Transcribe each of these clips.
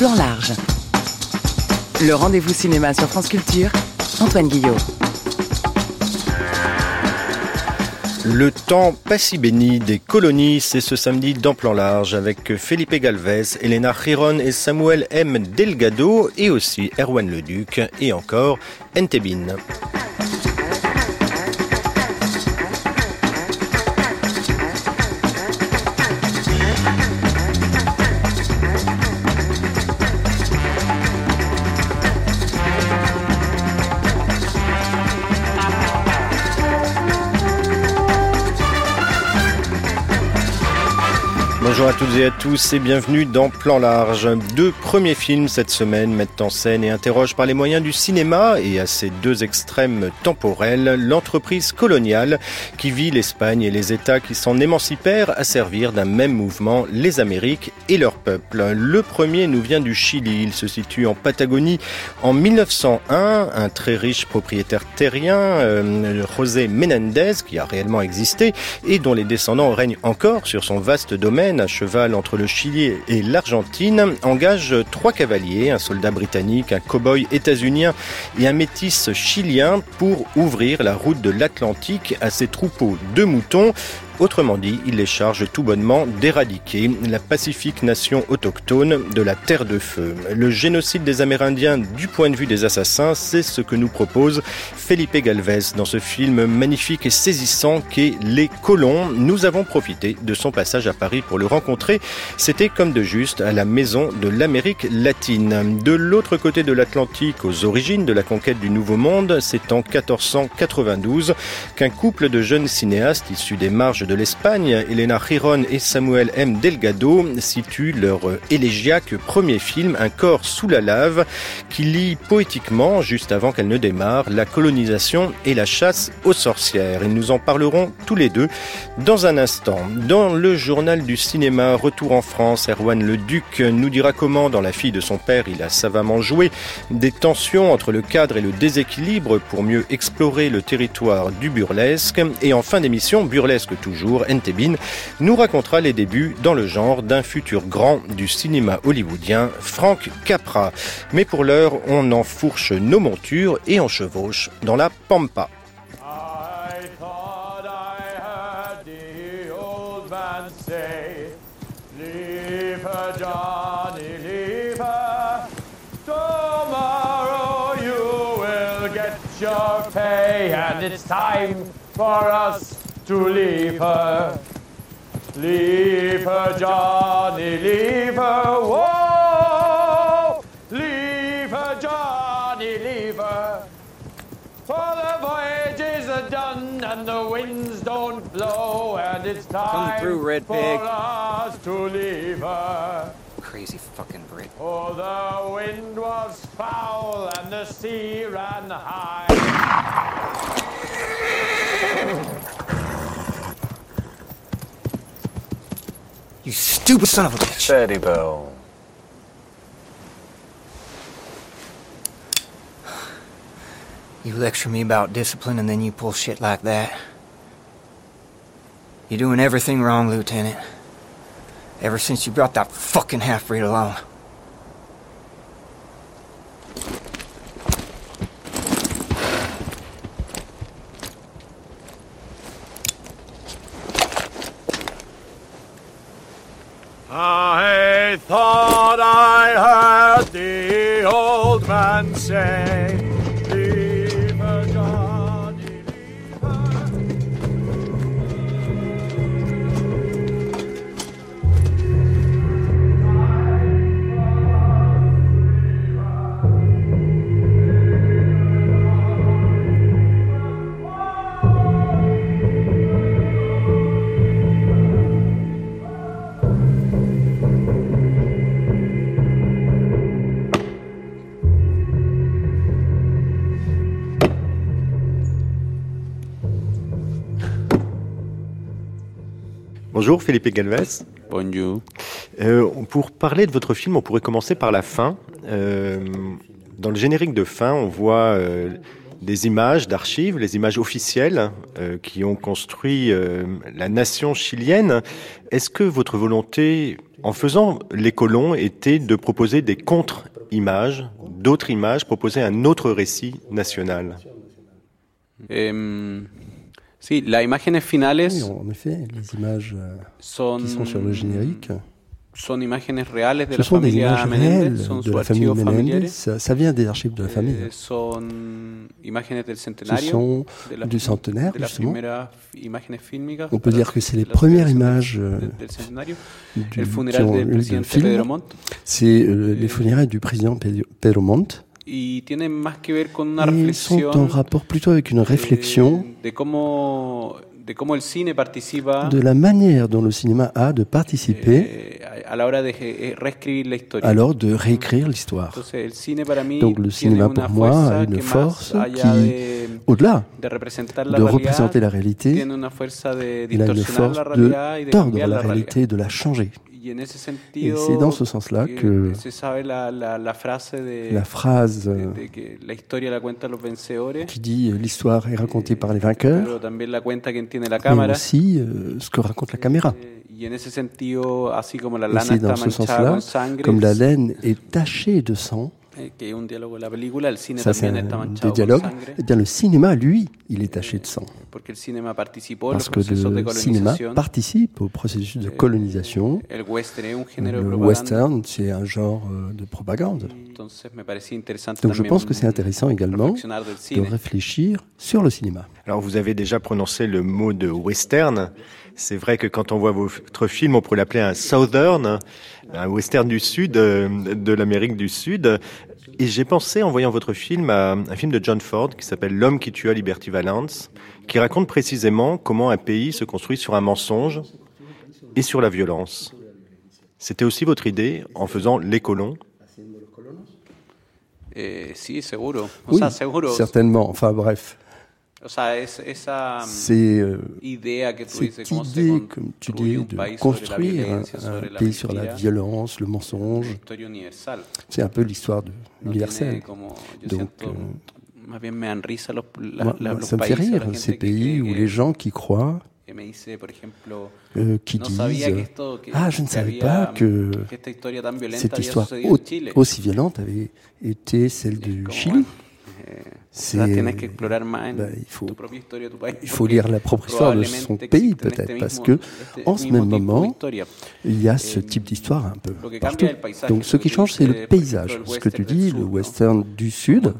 Plan large. Le rendez-vous cinéma sur France Culture, Antoine Guillot. Le temps pas si béni des colonies, c'est ce samedi dans Plan Large avec Felipe Galvez, Elena Giron et Samuel M. Delgado et aussi Erwan Leduc et encore Entebin. À toutes et à tous et bienvenue dans Plan Large. Deux premiers films cette semaine mettent en scène et interrogent par les moyens du cinéma et à ces deux extrêmes temporels l'entreprise coloniale qui vit l'Espagne et les États qui s'en émancipèrent à servir d'un même mouvement, les Amériques et leur peuple. Le premier nous vient du Chili, il se situe en Patagonie en 1901. Un très riche propriétaire terrien, euh, José Menendez, qui a réellement existé et dont les descendants règnent encore sur son vaste domaine, entre le Chili et l'Argentine, engage trois cavaliers, un soldat britannique, un cow-boy états-unien et un métis chilien pour ouvrir la route de l'Atlantique à ses troupeaux de moutons Autrement dit, il les charge tout bonnement d'éradiquer la pacifique nation autochtone de la Terre de Feu. Le génocide des Amérindiens du point de vue des assassins, c'est ce que nous propose Felipe Galvez dans ce film magnifique et saisissant qu'est Les Colons. Nous avons profité de son passage à Paris pour le rencontrer. C'était comme de juste à la maison de l'Amérique latine. De l'autre côté de l'Atlantique, aux origines de la conquête du Nouveau Monde, c'est en 1492 qu'un couple de jeunes cinéastes issus des marges de l'Espagne, Elena Giron et Samuel M. Delgado situent leur élégiaque premier film, Un corps sous la lave, qui lit poétiquement, juste avant qu'elle ne démarre, la colonisation et la chasse aux sorcières. Et nous en parlerons tous les deux dans un instant. Dans le journal du cinéma Retour en France, Erwan Le Duc nous dira comment, dans La fille de son père, il a savamment joué des tensions entre le cadre et le déséquilibre pour mieux explorer le territoire du burlesque. Et en fin d'émission, burlesque toujours jour, Entebin, nous racontera les débuts dans le genre d'un futur grand du cinéma hollywoodien, Frank Capra. Mais pour l'heure, on enfourche nos montures et on chevauche dans la pampa. To leave her. Leave her, Johnny, leave her. Whoa! Leave her, Johnny, leave her. For the voyage is done and the winds don't blow, and it's time Come through, Red for Pig. us to leave her. Crazy fucking Brit. Oh, the wind was foul and the sea ran high. You stupid son of a bitch. Steady, Bill. You lecture me about discipline and then you pull shit like that. You're doing everything wrong, Lieutenant. Ever since you brought that fucking half-breed along. Galvez. Bonjour. Euh, pour parler de votre film, on pourrait commencer par la fin. Euh, dans le générique de fin, on voit euh, des images d'archives, les images officielles qui ont construit la nation chilienne. Est-ce que votre volonté, en faisant les colons, était de proposer des contre-images, d'autres images, proposer un autre récit national? Sí, las imágenes finales Oui, en effet, les images euh, son, qui sont sur le générique, son imágenes reales de ce la sont des familia images réelles son de la famille Menendez. Ça, ça vient des archives de la famille. Eh, son imágenes del Ce sont de la- du centenaire, de justement. On peut dire que c'est les premières images euh, du, qui ont eu film. C'est euh, les funérailles du président Pedro Montt. Ils sont en rapport plutôt avec une réflexion eh, de cómo de la manière dont le cinéma a de participer eh, de eh, historia. alors de réécrire l'histoire. Donc, le cinéma, pour moi, a une force qui, de, Au-delà de représenter la réalité, il a une force de tordre la réalité, de la changer. Et c'est dans ce sens-là que la, phrase euh, qui dit euh, l'histoire est racontée par les vainqueurs, mais aussi euh, ce que raconte la caméra. Eh, la Et c'est dans ce sens-là, comme la laine est tachée de sang, eh, que es un diálogo de la película, el cine ça c'est también está un- sangre, eh bien le cinéma, lui, il est taché de sang. porque el cinéma participó en los Parce que le cinéma participe au processus de colonisation. El western es un género de Le western, c'est un genre euh, de propagande. Entonces me parecía interesante Donc je pense que c'est intéressant également de réfléchir sur le cinéma. Alors vous avez déjà prononcé le mot de western. C'est vrai que quand on voit votre film, on pourrait l'appeler un southern, un western du sud, euh, de l'Amérique du Sud. Et j'ai pensé, en voyant votre film, à un film de John Ford qui s'appelle L'homme qui tua Liberty Valance, qui raconte précisément comment un pays se construit sur un mensonge et sur la violence. C'était aussi votre idée en faisant Les colons? Eh, sí, seguro. O Oui, sea, seguro. certainement. Enfin bref, O sea, es, esa mm, euh, que dices, cette se idée, comme tu dis, de construire un, pays sur la violence, le mensonge. C'est un peu l'histoire de- yo Donc, euh, ça me fait rire, ces pays où les gens qui croient, euh, qui disent Ah, je ne savais pas que cette histoire aussi violente avait été celle du Chili. Eh, tienes que explorar más bah, il faut- tu país. Il lire la propre histoire de son pays, peut-être, parce que este en ce même moment, il y a ce Euh, type d'histoire un peu partout. Donc ce qui change, c'est le por paysage. Ce que tu dis, le western du sud,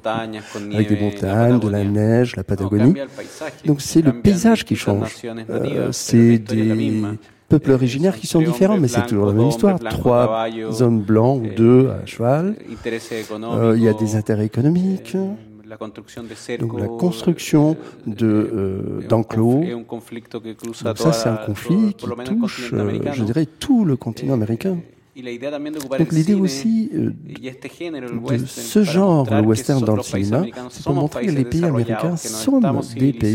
avec des montagnes, de la neige, la Patagonie. Donc c'est le paysage qui change. Euh, c'est des peuples Eh, originaires qui sont différents, mais c'est toujours la même histoire. Trois hommes blancs ou eh, deux à cheval. eh, Euh, il y a des intérêts économiques. La construction de Donc la construction de, euh, d'enclos. Donc ça, c'est un conflit todo- qui touche, euh, je dirais, tout le continent américain. Donc l'idée aussi euh, de western, ce genre, le western dans le cinéma, c'est pour montrer que les pays américains sont des pays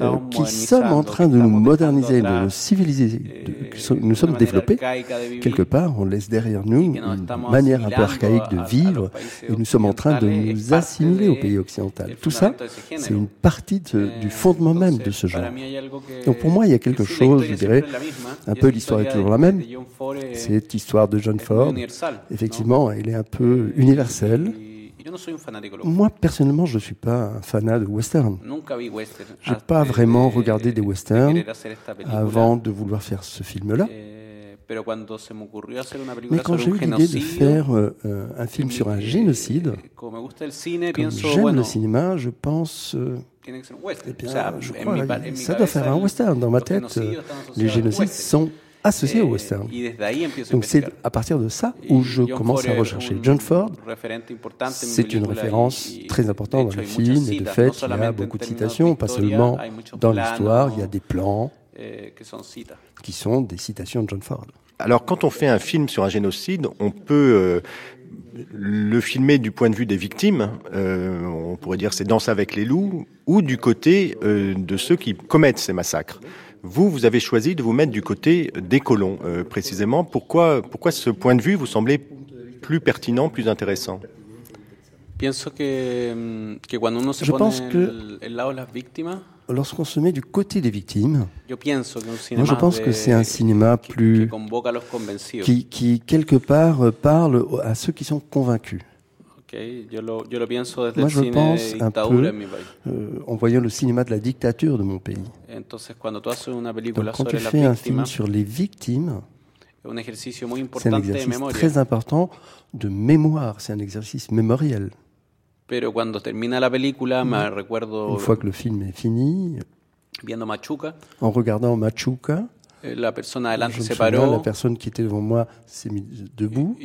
euh, qui sommes en train de nous moderniser, de nous civiliser, eh, de- que so- nous sommes développés. Quelque part, on laisse derrière nous une manière un peu archaïque de vivre et nous sommes en train de nous assimiler de- au pays occidental. del Tout ça, c'est une partie de- Eh, du fondement même de ce genre. Donc pour moi, il y a quelque chose, je dirais, un peu l'histoire est toujours la même. Cette histoire de John Ford, effectivement, elle est un peu universelle. Y- y yo no soy un fanático de los Moi, personnellement, je ne suis pas un fanat de western. Western. J'ai hasta pas de- vraiment de- regardé des de westerns avant de vouloir faire ce film-là. Eh, Mais quand j'ai eu l'idée de faire euh, un film sur un eh, génocide, comme j'aime le cinéma, je pense, euh, eh bien, je crois, il- ça doit faire un western. Dans ma tête, les génocides sont associés au Eh, western. Donc c'est à partir de ça où je John commence Ford à rechercher. John Ford, c'est une référence très importante dans le film et de fait, il y a beaucoup de citations, pas seulement dans l'histoire, il y a des plans eh, qui sont des citations de John Ford. Alors quand on fait un film sur un génocide, on peut euh, le filmer du point de vue des victimes, euh, on pourrait dire c'est Danse avec les loups, ou du côté euh, de ceux qui commettent ces massacres. Vous, vous avez choisi de vous mettre du côté des colons, euh, précisément. Pourquoi, pourquoi ce point de vue vous semblait plus pertinent, plus intéressant? Mm, Je pense que- Lorsqu'on se met du côté des victimes, moi je pense que c'est un cinéma plus qui quelque part euh, parle à ceux qui sont convaincus. Ok, Yo, lo, yo lo pienso desde Moi, je cine pense un peu-. Euh, en voyant le cinéma de la dictature de mon pays. Entonces, cuando tú haces una Donc película quand tu sobre fais un film sur les victimes, c'est un de exercice très important de mémoire, c'est un exercice mémoriel. Pero cuando termina la película, me recuerdo Une fois que le film est fini, viendo Machuca, en regardant Machuca, eh, la je me se personne qui était devant moi s'est mise debout.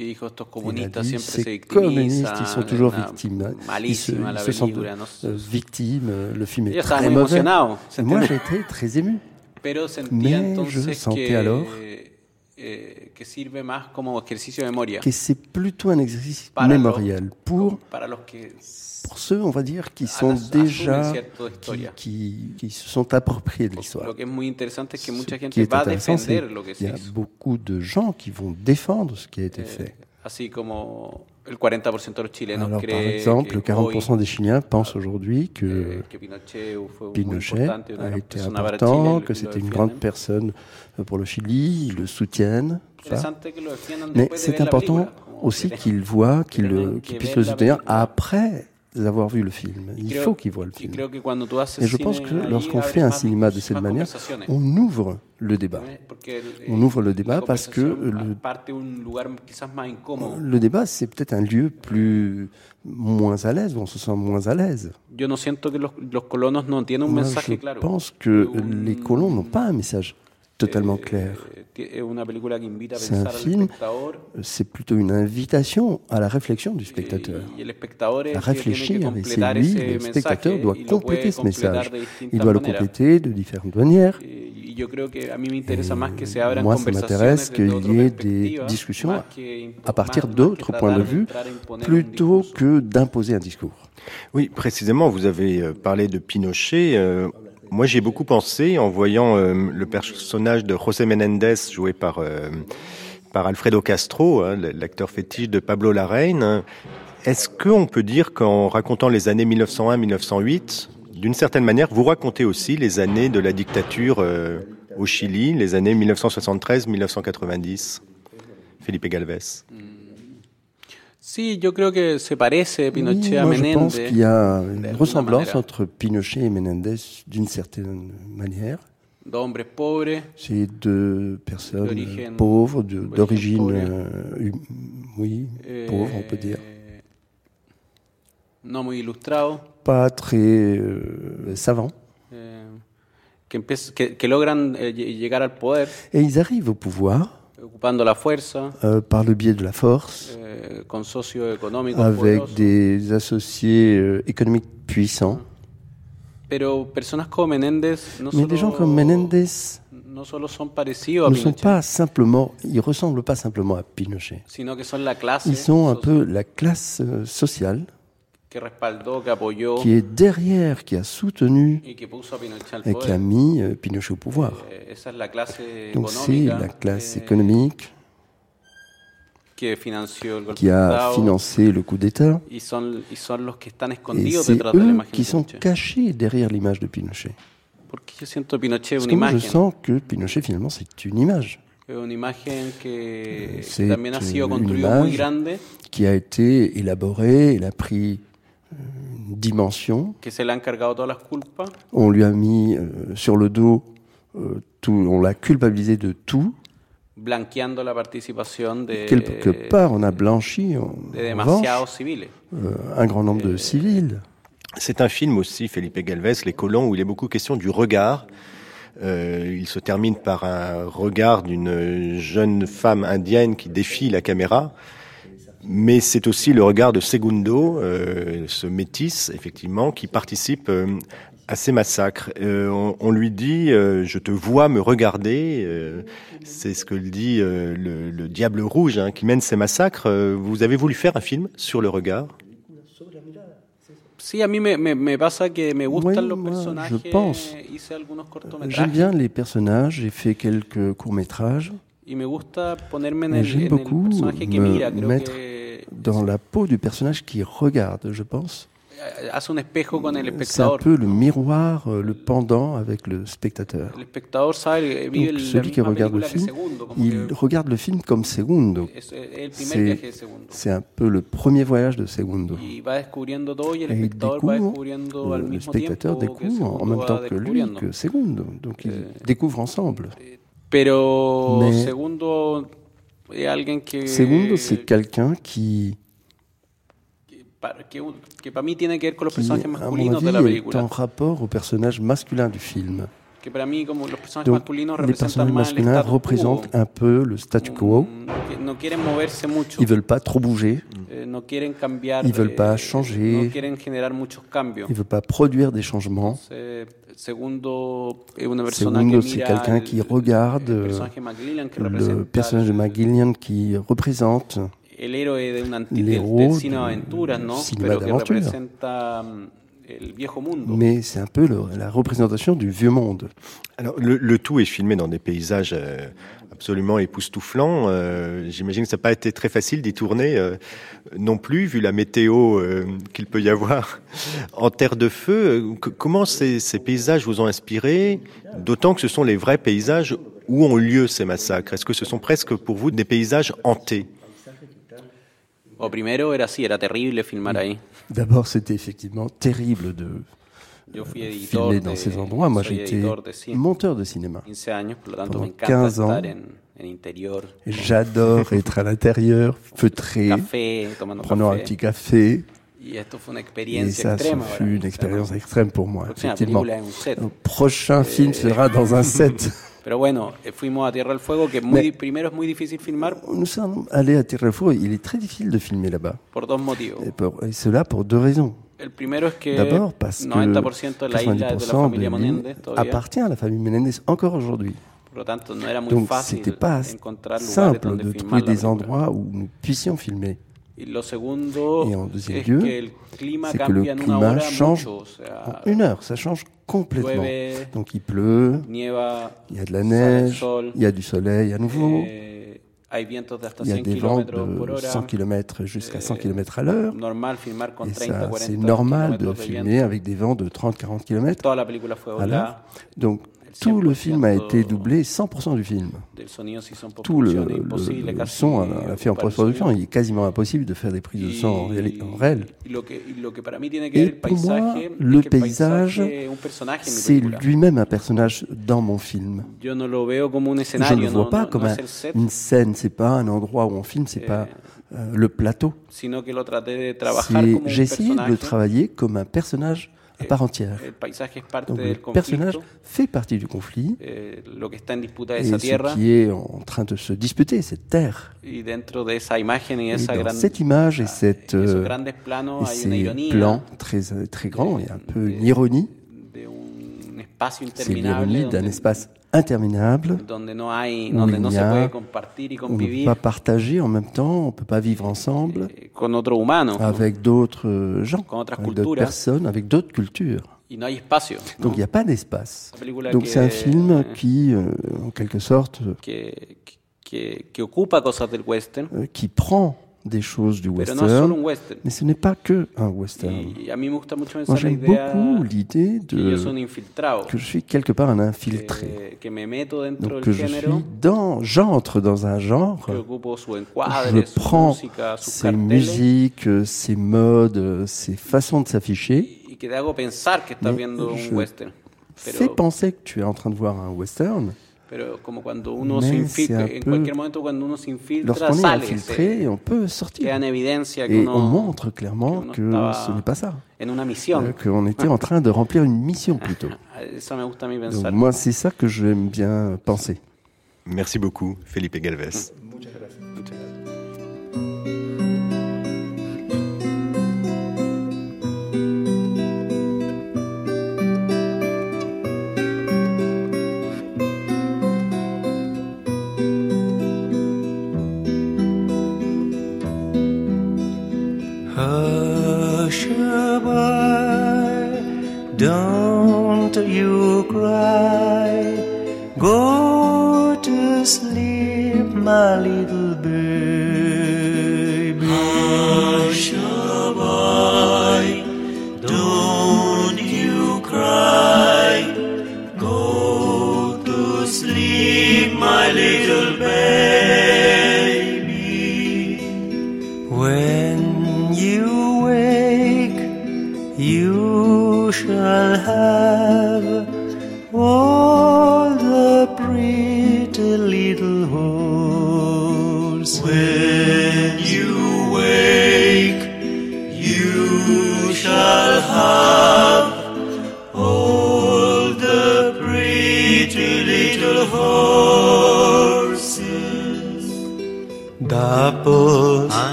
comunistas dit, ces communistes, ils sont toujours victimes. hein. Ils se, ils se sentent euh, victimes. euh, Le film est très mauvais. emocionado, ¿se Moi, j'étais très ému. Mais je sentais alors eh, que sirve más como ejercicio de memoria Que c'est plutôt un exercice Para mémoriel pour, para los que pour ceux, on va dire, qui sont déjà, qui, qui, qui se sont appropriés de l'histoire. Ce qui est intéressant, c'est qu'il y a beaucoup de gens qui vont défendre ce qui a été Eh, fait. así como el 40% de los chilenos Alors, par exemple, que le 40% hoy, des Chiliens pensent aujourd'hui eh, que que Pinochet muy Pinochet a été important, que c'était une grande personne pour le Chili, ils le soutiennent. ça. Mais c'est important aussi qu'ils voient, qu'ils puissent le soutenir après avoir vu le film. Il faut qu'ils voient le film. Et je pense que lorsqu'on fait un cinéma de cette manière, on ouvre le débat. Eh, el- On ouvre le débat parce que le- débat, c'est peut-être un lieu plus moins à l'aise, où on se sent moins à l'aise. Je pense que les colons n'ont pas un message totalement eh, clair. a C'est un film. C'est plutôt une invitation à la réflexion du eh, spectateur. À réfléchir, et c'est lui, le spectateur, doit compléter ce message. Il doit le compléter de différentes manières. Eh, abran Moi, ça m'intéresse qu'il y ait des discussions à partir d'autres points de vue, plutôt que d'imposer un discours. Oui, précisément, vous avez euh, parlé de Pinochet. Moi, j'ai beaucoup pensé en voyant euh, le personnage de José Menendez joué par, euh, par Alfredo Castro, hein, l'acteur fétiche de Pablo Larraín. Est-ce qu'on peut dire qu'en racontant les années 1901-1908, d'une certaine manière, vous racontez aussi les années de la dictature euh, au Chili, les années 1973-1990 Felipe Galvez? Que se parece Pinochet Oui, je pense qu'il y a une ressemblance entre Pinochet et Menendez d'une certaine manière. C'est deux personnes pauvres, d'origine euh, hum- oui, eh, pauvre, on peut dire. muy Pas très euh, savants. eh, que, que, que logran eh, lle- llegar al poder Et ils arrivent au pouvoir euh, par le biais de la force, eh, avec des associés euh, économiques puissants. No Mais des gens comme Menendez ne sont pas simplement, ils ressemblent pas simplement à Pinochet. Ils sont un peu la classe euh, sociale qui est derrière, qui a soutenu et qui a mis euh, Pinochet au pouvoir. Eh, Donc c'est la classe eh, économique qui a financé le coup d'État. Et c'est eux qui sont cachés derrière l'image de Pinochet. Parce que moi, je sens que Pinochet, finalement, c'est une image C'est une image qui a été élaborée, elle a pris une dimension. On lui a mis euh, sur le dos euh, tout, on l'a culpabilisé de tout. blanqueando la participación de, Quelque part, on a blanchi, de revanche, euh, un grand nombre de civils. C'est un film aussi, Felipe Galvez, Les Colons, où il est beaucoup question du regard. Euh, il se termine par un regard d'une jeune femme indienne qui défie la caméra. Mais c'est aussi le regard de Segundo, euh, ce métis, effectivement, qui participe euh, à ces massacres. Euh, on, on lui dit euh, Je te vois me regarder euh, C'est ce que le dit euh, le, le Diable Rouge hein, qui mène ces massacres. Vous avez voulu faire un film sur le regard? Sí, a mí me, me, me pasa que me gustan Oui, los moi, personajes. je pense. J'aime bien les personnages, j'ai fait quelques courts-métrages. J'aime beaucoup me mettre que dans la peau du personnage qui regarde, je pense. Eh, hace un espejo con el C'est un peu le miroir, euh, le pendant avec le spectateur. El espectador sabe, vive Donc, celui qui regarde le film, Segundo, il que regarde le film comme Segundo. C'est un peu le premier voyage de Segundo. Y va descubriendo todo y el Et il va découvre, al le spectateur découvre en même temps que lui, que Segundo. Donc ils découvrent ensemble. Pero Mais- Segundo que... Segundo, c'est quelqu'un qui, pa- que, que para mí tiene que ver con los qui, personajes à mon masculinos de la est en rapport au personnage masculin du film. Que para mí como los personajes Donc, masculinos les personnages masculins représentent un peu le statu quo. Mm, no quieren moverse mucho. Ils veulent pas trop bouger, eh, no quieren cambiar. Ils veulent eh, pas changer. No quieren generar muchos cambios. ils veulent pas produire des changements. Segundo c'est quelqu'un el- qui regarde le personnage de McGillian qui représente L'héros cinéma d'aventure. mm, mais c'est un peu le- la représentation du vieux monde. Alors, le, le tout est filmé dans des paysages euh, absolument époustouflants. Euh, J'imagine que ça n'a pas été très facile d'y tourner euh, non plus, vu la météo euh, qu'il peut y avoir en terre de feu. Que- comment ces, ces paysages vous ont inspiré D'autant que ce sont les vrais paysages où ont lieu ces massacres? Est-ce que ce sont presque pour vous des paysages hantés? D'abord, c'était effectivement terrible de Filmer de, dans ces endroits. Moi, cine monteur de cinéma. 15 años, por lo tanto Pendant me encanta 15 ans. J'adore être à l'intérieur, tomando prenant un petit café. Et ça, ce fut une expérience extrême pour moi, effectivement. Le prochain film sera dans un set. Pero bueno, eh, fuimos a Tierra del Fuego, que es muy, Mais- di- primero es muy difícil filmar Nous sommes allés à Tirrefort. Il est très difficile de filmer là-bas. por dos motivos. Et, pour- et cela pour deux raisons. El primero es que D'abord parce que 90% de la isla es de la 90% familia de l'île Menéndez todavía. appartient à la famille Menendez encore aujourd'hui. Donc c'était pas simple de trouver des endroits où nous puissions filmer. Et en deuxième lieu, que c'est que le climat change En une heure, ça change complètement. Donc il pleut, il y a de la neige, il y a du soleil à nouveau, il y a 100 des vents de hora. 100 km jusqu'à 100 Eh, km à l'heure. Normal filmar con Et 30, ça, 40 c'est normal de filmer avec des vents de 30-40 km à l'heure. Donc tout le film a 100% été doublé, 100% du film. Tout le, son on l'a fait en post-production. Il est quasiment impossible de faire des prises de son en, réel- en Et pour moi, le paysage, C'est lui-même un personnage dans mon film. Je ne le vois pas comme un- une scène, c'est pas un endroit où on filme, c'est pas euh, le plateau. J'ai essayé de le travailler comme un personnage à part entière. Donc le personnage fait partie du conflit eh, et ce qui est en train de se disputer, cette terre. Et dans cette image et, cette, y esos euh, et ces plans très, très grands, il y a un peu une ironie. C'est l'ironie d'un espace interminable donde no hay où donde il no n'y se a- puede compartir y on ne peut pas partager en même temps, on ne peut pas vivre ensemble eh, con otro humano ¿no? avec d'autres gens, Con otras avec d'autres personnes, avec d'autres cultures. y no hay espacio ¿no? Donc il n'y a pas d'espace. Donc c'est un film qui, euh, en quelque sorte, que, que, que ocupa cosas del western euh, qui prend des choses du no western, mais ce n'est pas que un western. y Moi j'aime beaucoup l'idée de que je suis quelque part un infiltré. que, que Donc que je género suis dans, j'entre dans un genre, je prends ces carteles musiques, ces modes, ces façons de s'afficher, y que te hago pensar que estás Mais viendo je un western. fait Pero, penser que tu es en train de voir un western. Pero como cuando uno Mais se infiltra, en peu- cualquier momento cuando uno se infiltra, Lorsqu'on est sale, infiltré, se- on peut sortir. queda en evidencia que Et uno on montre clairement que uno que estaba- ce n'est pas ça. en una misión. Euh, Qu'on était en train de remplir une mission plutôt. Eso me gusta a mí Donc pensar. moi, c'est ça que j'aime bien penser. Merci beaucoup, Felipe Galvez. Muchas gracias. Hushabye, cry. Go to sleep, my little baby. Yushabai, don't you cry. Go to sleep, my little baby.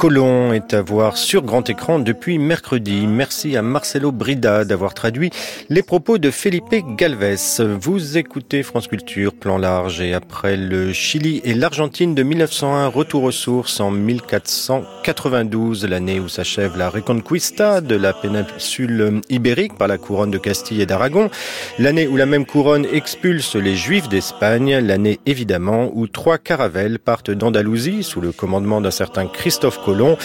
Colons est à voir sur grand écran depuis mercredi. Merci à Marcelo Brida d'avoir traduit les propos de Felipe Galvez. Vous écoutez France Culture, plan large, et après le Chili et l'Argentine de 1901, retour aux sources en 1492, l'année où s'achève la Reconquista de la péninsule ibérique par la couronne de Castille et d'Aragon, l'année où la même couronne expulse les Juifs d'Espagne, l'année évidemment où trois caravelles partent d'Andalousie sous le commandement d'un certain Christophe Colomb,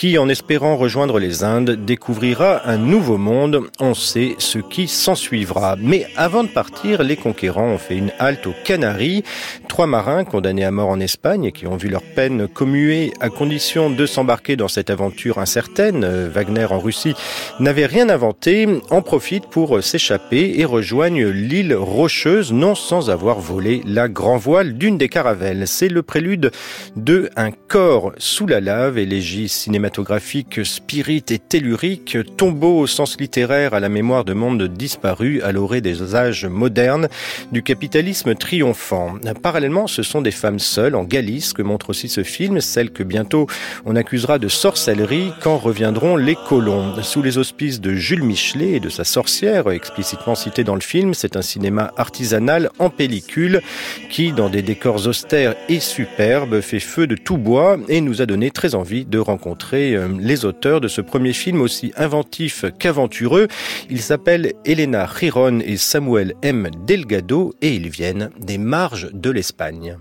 qui, en espérant rejoindre les Indes, découvrira un nouveau monde. On sait ce qui s'ensuivra. Mais avant de partir, les conquérants ont fait une halte aux Canaries. Trois marins condamnés à mort en Espagne et qui ont vu leur peine commuée à condition de s'embarquer dans cette aventure incertaine, euh, Wagner en Russie, n'avait rien inventé, en profitent pour s'échapper et rejoignent l'île rocheuse, non sans avoir volé la grand voile d'une des caravelles. C'est le prélude de Un corps sous la lave, élégie cinématographique, spirit et tellurique, tombeau au sens littéraire à la mémoire de mondes disparus à l'orée des âges modernes du capitalisme triomphant. Parallèlement, ce sont des femmes seules en Galice que montre aussi ce film, celles que bientôt on accusera de sorcellerie quand reviendront les colons. Sous les auspices de Jules Michelet et de sa sorcière, explicitement citée dans le film, c'est un cinéma artisanal en pellicule qui, dans des décors austères et superbes, fait feu de tout bois et nous a donné très envie de rencontrer euh, les auteurs de ce premier film aussi inventif qu'aventureux. Ils s'appellent Elena Giron et Samuel M. Delgado et ils viennent des marges de l'Espagne. Espagne.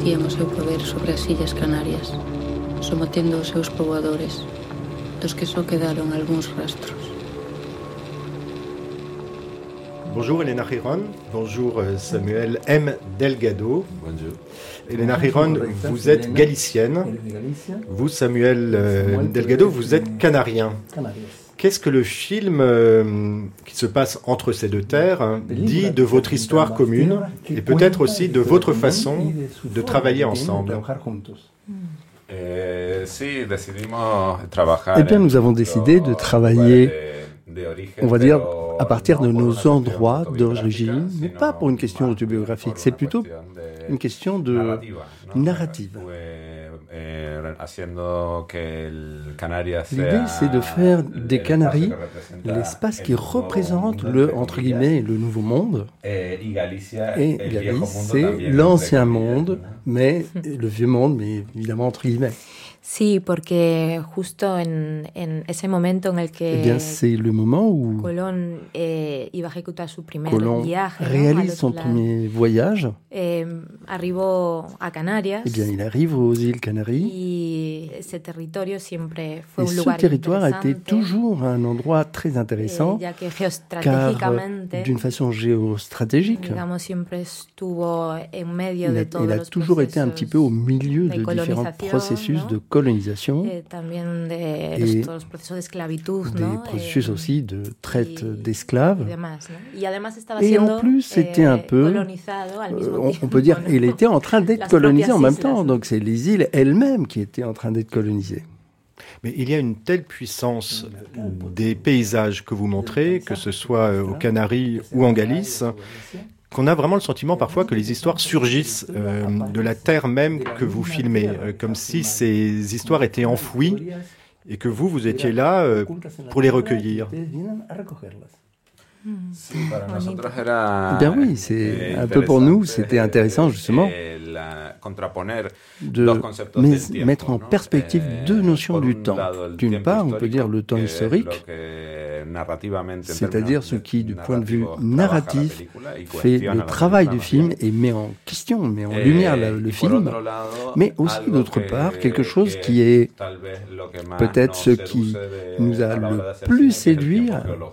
Estendían o seu poder sobre as Illas Canarias, sometendo os seus poboadores, dos que só quedaron algúns rastros. Bonjour Elena Giron, bonjour euh, Samuel M. Delgado. Bonjour. Elena Giron, vous êtes galicienne. Vous, Samuel euh, Delgado, vous êtes canarien. Qu'est-ce que le film euh, qui se passe entre ces deux terres hein, dit de votre histoire commune et peut-être aussi de votre façon de travailler ensemble? Eh, decidimos trabajar Eh bien, en nous avons décidé de travailler, on va dire, à partir de nos endroits d'origine, mais pas pour une question autobiographique, c'est plutôt une question de narrative. Eh, haciendo que el Canarias L'idée, c'est de faire des Canaries l'espace qui représente le, entre guillemets, le nouveau monde. eh, Et Galice, c'est l'ancien monde, mais le vieux monde, mais évidemment entre guillemets. Sí, porque justo en, en ese momento en el Eh que bien, c'est le moment où Colón eh, iba a ejecutar su primer Colomb viaje ¿no? al réalise son lado, premier voyage. eh, arribó a Canarias. Eh bien, il arrive aux îles Canaries. Y ese territorio siempre fue Et un ce territoire a été toujours un endroit très intéressant, eh, ya que car geoestratégicamente, euh, d'une façon géostratégique, digamos, siempre estuvo en medio il de a, todos il a los toujours été un petit peu au milieu de de différents processus ¿no? de colonisation, eh, de Et los, todos los procesos de esclavitud, des ¿no? processus Eh, aussi de traite d'esclaves. Et en plus, c'était un eh, peu, euh, on, peut dire, il était en train d'être colonisé en même temps. Donc c'est les îles elles-mêmes qui étaient en train d'être colonisées. Mais il y a une telle puissance des paysages que vous montrez, que ce soit euh, aux Canaries ou en Galice, qu'on a vraiment le sentiment parfois que les histoires surgissent euh, de la terre même que vous filmez, euh, comme si ces histoires étaient enfouies et que vous, vous étiez là euh, pour les recueillir. Ben oui, c'est eh, un peu pour nous, c'était intéressant eh, justement de mettre en ¿no? perspective Eh, deux notions du temps. D'une part, on peut dire le temps historique, c'est-à-dire ce qui, du point de vue narratif, fait le travail du film et met en question, met en Eh, lumière le film, mais aussi d'autre que- part quelque chose que qui est peut-être ce qui nous a le plus séduit,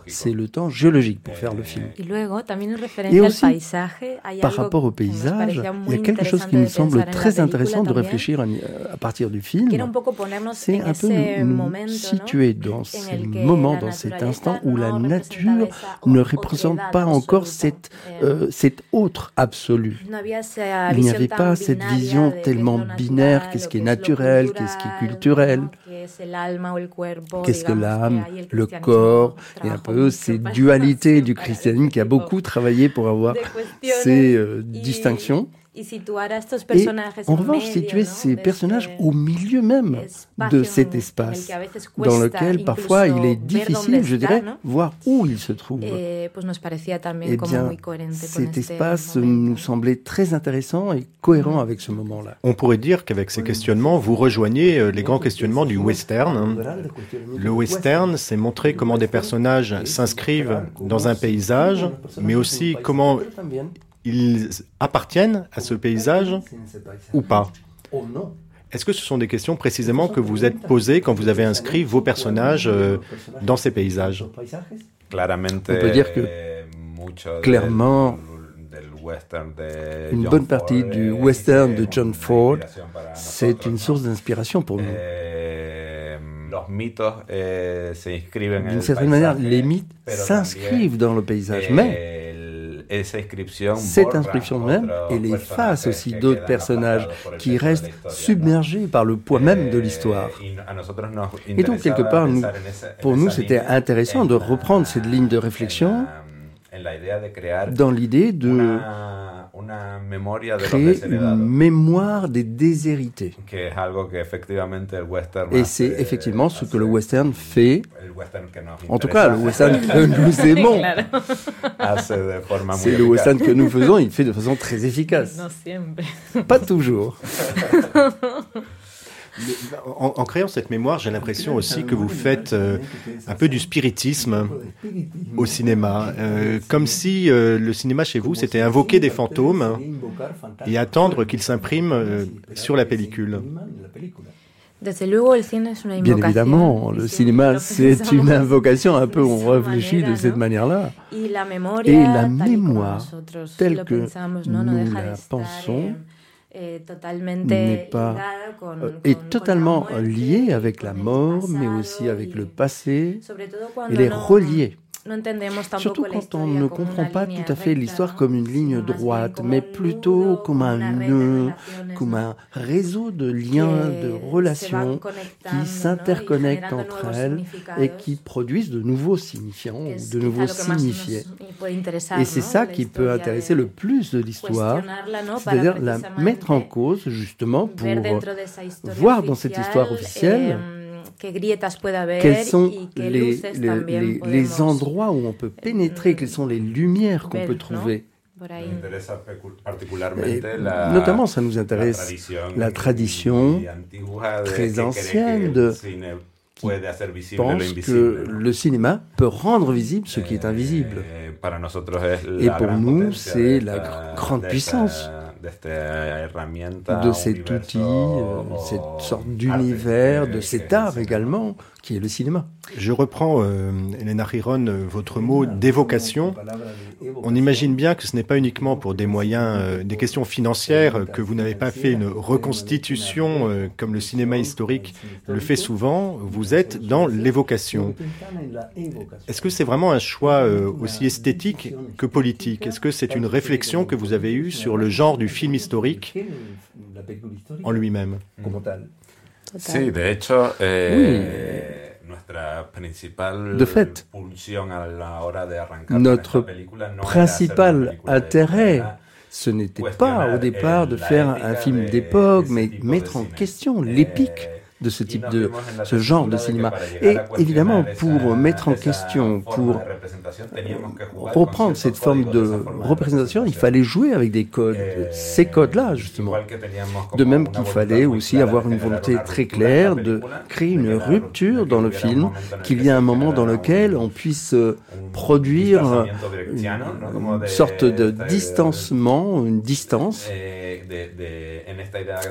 c'est le temps géologique pour faire le film. También en Et aussi, par rapport au paysage, il y a quelque chose qui nous de semble très intéressant de réfléchir en- à partir du film. C'est un peu nous, situer dans ces moments, dans cet instant où la nature ne représente pas encore cette, Eh, euh, cet autre absolu. Il n'y avait pas cette vision tellement binaire, natural, qu'est-ce qui est naturel, qu'est-ce qui est culturel, qu'est-ce que l'âme, le corps, et un peu ces dualités du christianisme qui a beaucoup travaillé pour avoir ces euh, distinctions. Y situar a estos Et personajes en en revanche, medio, situer ¿no? ces de personnages au milieu même de cet espace, dans lequel parfois il est difficile, je está, dirais, ¿no? voir où il se trouve. Eh, pues nos Eh bien, cet espace momento. nous semblait très intéressant et cohérent avec ce moment-là. On pourrait dire qu'avec ces questionnements, vous rejoignez euh, les grands questionnements du western. Le western, c'est montrer comment des personnages s'inscrivent dans un paysage, mais aussi comment ils appartiennent à ce paysage ou pas. Est-ce que ce sont des questions précisément que vous êtes posées quand vous avez inscrit vos personnages euh, dans ces paysages Claramente, On peut dire que clairement, une John bonne partie Ford, du eh, western es de John una Ford, c'est une source d'inspiration pour nous. Eh, eh, D'une certaine manière, les mythes s'inscrivent dans le paysage, mais cette inscription même, elle efface aussi d'autres personnages qui restent submergés par le poids même de Eh, l'histoire. Et donc, quelque part, nous, pour nous, c'était intéressant de reprendre cette ligne de réflexion dans l'idée de una, una memoria de los créer une mémoire des déshérités. que es algo que efectivamente el western Et c'est effectivement ce que le western fait, el western que nos en tout cas le western que nous aimons. C'est le western que nous faisons, il fait de façon très efficace. No. Pas toujours. En, en créant cette mémoire, j'ai l'impression aussi que vous faites euh, un peu du spiritisme au cinéma, euh, comme si euh, le cinéma chez vous, c'était invoquer des fantômes et attendre qu'ils s'impriment euh, sur la pellicule. Bien évidemment, le cinéma, c'est une invocation, un peu on réfléchit de cette manière-là. Et la mémoire, telle que nous la pensons, n'est pas euh, est totalement lié avec la mort, mais aussi avec le passé. Il est relié. Surtout quand on ne comprend pas tout à fait l'histoire comme une ligne droite, mais plutôt comme un nœud, comme un réseau de liens, de relations qui s'interconnectent entre elles et qui produisent de nouveaux signifiants, ou de nouveaux signifiés. Et c'est ça qui peut intéresser le plus de l'histoire, c'est-à-dire la mettre en cause justement pour voir dans cette histoire officielle qué grietas puede haber quels sont y qué les, luces les- también les- podemos les endroits où on peut pénétrer, quelles sont les lumières qu'on peut trouver? Et notamment, ça nous intéresse la tradition très ancienne de- lo pense que invisible, le cinéma peut rendre visible ce qui est invisible. Eh, es Et pour nous, c'est la grande de puissance de esta herramienta, de cet outil, euh, cette sorte d'univers, de cet art également, qui est le cinéma. Je reprends, euh, Elena Riron, euh, votre mot d'évocation. On imagine bien que ce n'est pas uniquement pour des moyens, euh, des questions financières, que vous n'avez pas fait une reconstitution euh, comme le cinéma historique le fait souvent. Vous êtes dans l'évocation. Est-ce que c'est vraiment un choix aussi esthétique que politique? Est-ce que c'est une réflexion que vous avez eue sur le genre du film historique en lui-même? Sí, de hecho, eh, nuestra principal De fait, pulsión a la hora de arrancar Notre película no principal intérêt, ce n'était pas au départ de faire un film d'époque, mais mettre en question l'épique de ce type de ce genre de cinéma. Et évidemment, pour mettre en question, pour reprendre cette forme de représentation, il fallait jouer avec des codes, ces codes-là, justement. De même qu'il fallait aussi avoir une volonté très claire de créer une rupture dans le film, qu'il y ait un moment dans lequel on puisse euh, produire une, une sorte de distancement, une distance.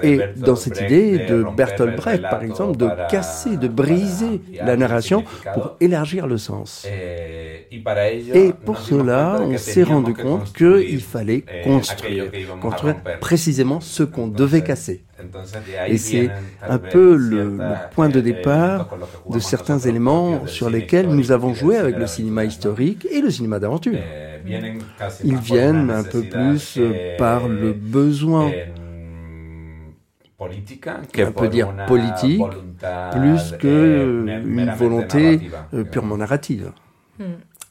Et dans cette idée de Bertolt Brecht, par exemple, de casser, de briser la narration pour élargir le sens. Et pour cela, on s'est rendu compte qu'il fallait construire, construire précisément ce qu'on devait casser. Et c'est un peu le, le, point de départ de certains éléments sur lesquels nous avons joué avec le cinéma historique et le cinéma d'aventure. Ils viennent un peu plus par le besoin on peut dire politique, plus qu'une volonté euh, purement narrative. Mm.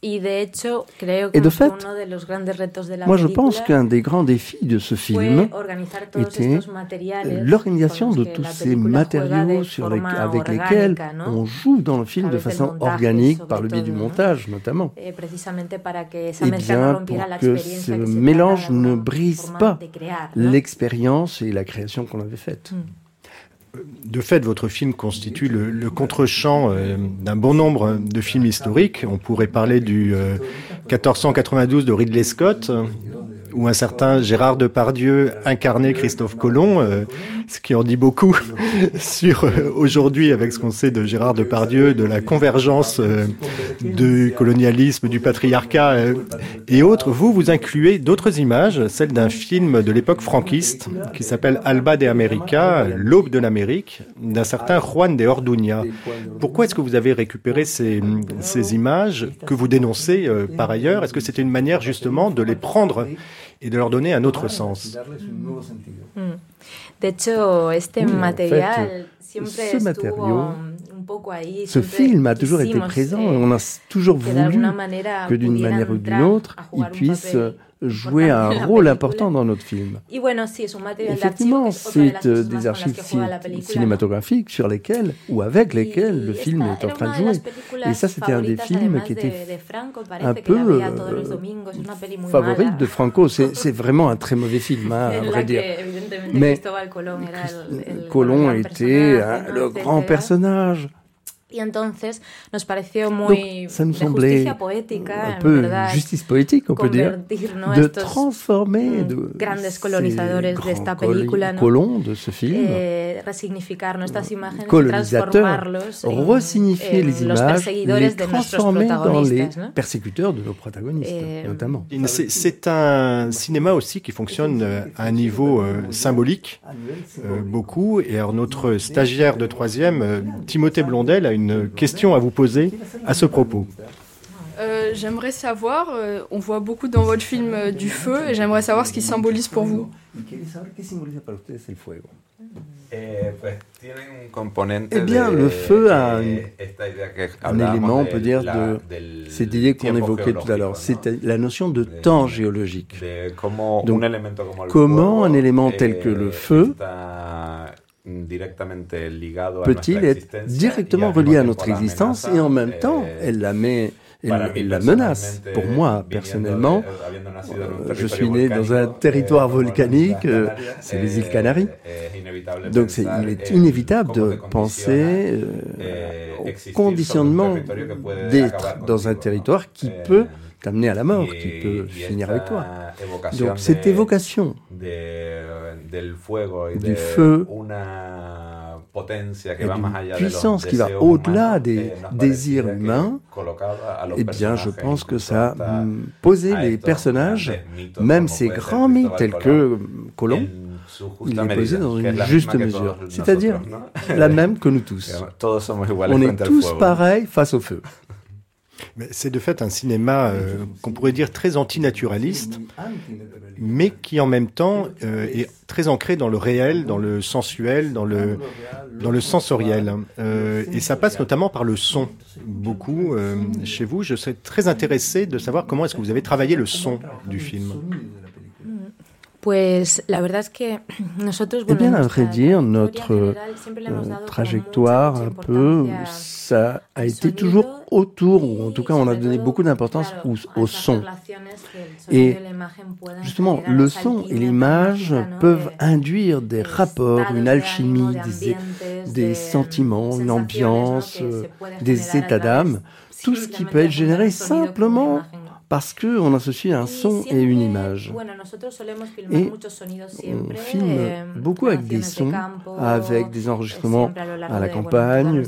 Et de fait, moi je pense qu'un des grands défis de ce film était l'organisation de tous ces matériaux sur les, avec lesquels on joue dans le film de façon organique par le biais du montage notamment. Eh, Et bien pour que ce mélange ne brise pas l'expérience et la création qu'on avait faite. De fait, votre film constitue le, le contre-champ euh, d'un bon nombre de films historiques. On pourrait parler du euh, 1492 de Ridley Scott, où un certain Gérard Depardieu incarnait Christophe Colomb, euh, ce qui en dit beaucoup sur euh, aujourd'hui avec ce qu'on sait de Gérard Depardieu, de la convergence euh, du colonialisme, du patriarcat euh, et autres. Vous, vous incluez d'autres images, celles d'un film de l'époque franquiste qui s'appelle Alba de América, l'aube de l'Amérique, d'un certain Juan de Orduña. Pourquoi est-ce que vous avez récupéré ces, ces images que vous dénoncez euh, par ailleurs? Est-ce que c'était une manière justement de les prendre et de leur donner un autre sens? Mm. De hecho, este oui, material en fait, ce matériau, ce film a toujours été présent. et on a toujours voulu que d'une manière ou d'une autre, il puisse jouer un rôle important dans notre film. Effectivement, c'est euh, des archives cinématographiques sur lesquelles ou avec lesquelles le film est en train de jouer. Et ça, c'était un des films qui était un peu euh, favorite de Franco. C'est vraiment un très mauvais film, hein, à vrai dire. Mais Colomb était hein, le grand personnage. Y entonces nos pareció muy Donc, ça nous semblait un peu verdad, justice poétique, on peut dire, de transformer mm, de grandes colonizadores de esta película, ¿no? colons de ce film, eh, resignificar nuestras imágenes, colonisateurs, resignifier les images, les de transformer dans les ¿no? persécuteurs de nos protagonistes, Eh, notamment. C'est- C'est un cinéma aussi qui fonctionne euh, à un niveau euh, symbolique, euh, beaucoup. Et alors notre stagiaire de troisième, euh, Timothée Blondel, a une question à vous poser à ce propos. Euh, j'aimerais savoir, euh, on voit beaucoup dans votre film euh, du feu, et j'aimerais savoir ce qu'il symbolise pour vous. Eh bien, le feu a un, un élément, on peut dire, de cette idée qu'on évoquait tout à l'heure, c'est la notion de temps géologique. Donc, comment un élément tel que le feu peut-il être directement relié à notre existence et en même temps, elle la met la menace. Pour moi, personnellement, euh, je suis né dans un territoire volcanique, euh, c'est les îles Canaries. Donc il est inévitable de penser euh, au conditionnement d'être dans un territoire qui peut t'amener à la mort, qui peut finir avec toi. Donc cette évocation du feu une puissance qui va au-delà des désirs humains, eh bien, je pense que ça a posé les personnages, même ces grands mythes tels que Colomb, il est posé dans une juste mesure, c'est-à-dire la même que nous tous. On est tous pareils face au feu. C'est de fait un cinéma euh, qu'on pourrait dire très antinaturaliste, mais qui en même temps euh, est très ancré dans le réel, dans le sensuel, dans le, dans le sensoriel. Euh, et ça passe notamment par le son, beaucoup chez vous. Je serais très intéressé de savoir comment est-ce que vous avez travaillé le son du film. Pues la verdad es que nosotros, eh bien, à vrai dire, notre euh, trajectoire un peu, ça a été toujours autour, ou en tout cas, on a donné beaucoup d'importance au, au, son. Et justement, le son et l'image peuvent induire des rapports, une alchimie, des, des sentiments, une ambiance, euh, des états d'âme, tout ce qui peut être généré simplement parce qu'on associe un son et une image. Et on filme beaucoup avec des sons, avec des enregistrements à la campagne.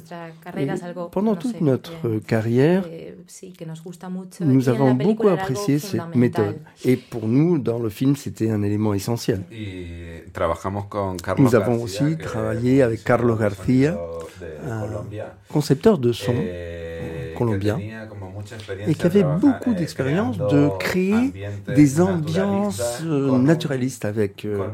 pendant toute notre carrière, nous avons beaucoup apprécié cette méthode. Et pour nous, dans le film, c'était un élément essentiel. Nous avons aussi travaillé avec Carlos García, un concepteur de son colombien et qui avait beaucoup d'expérience de créer des ambiances euh, naturalistes avec, euh,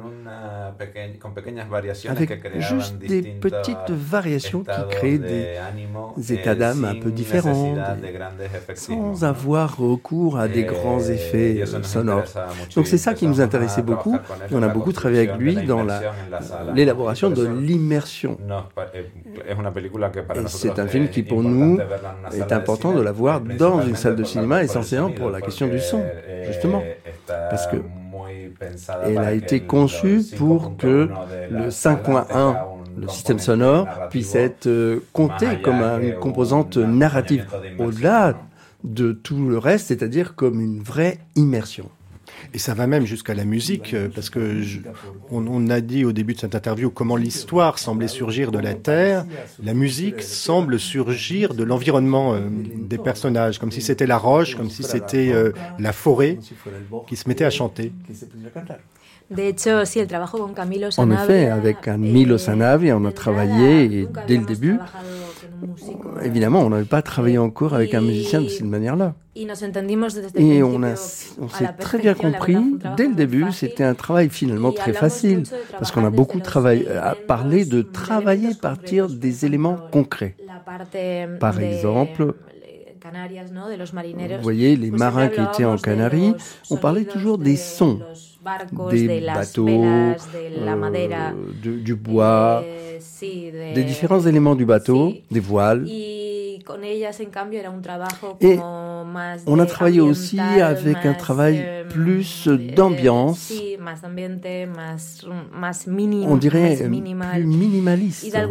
avec juste des petites variations qui créent des états d'âme un peu différents, sans avoir recours à des grands effets sonores. Donc c'est ça qui nous intéressait beaucoup. Et on a beaucoup travaillé avec lui dans l'élaboration de l'immersion. C'est un film qui pour nous est important de l'avoir dans une salle de cinéma, essentiellement pour la question du son, justement. Parce que elle a été conçue pour que le 5.1 le système sonore puisse être euh, compté comme une composante narrative au-delà de tout le reste, c'est-à-dire comme une vraie immersion. Et ça va même jusqu'à la musique, euh, parce que on, a dit au début de cette interview comment l'histoire semblait surgir de la terre. La musique semble surgir de l'environnement euh, des personnages, comme si c'était la roche, comme si c'était euh, la forêt qui se mettait à chanter. En effet, avec Camilo Sanabria, on a travaillé dès le début. Évidemment, on n'avait pas travaillé encore avec un musicien de cette manière-là. Et on, a, on s'est très bien compris. dès le début, c'était un travail finalement très facile, parce qu'on a beaucoup travaillé, à parler de travailler à partir des éléments concrets. Par exemple, vous voyez, les marins qui étaient en Canaries, on parlait toujours des sons des bateaux, euh, du, bois, des différents éléments du bateau, des voiles. Et on a travaillé aussi avec un travail plus d'ambiance, on dirait plus minimaliste. Et un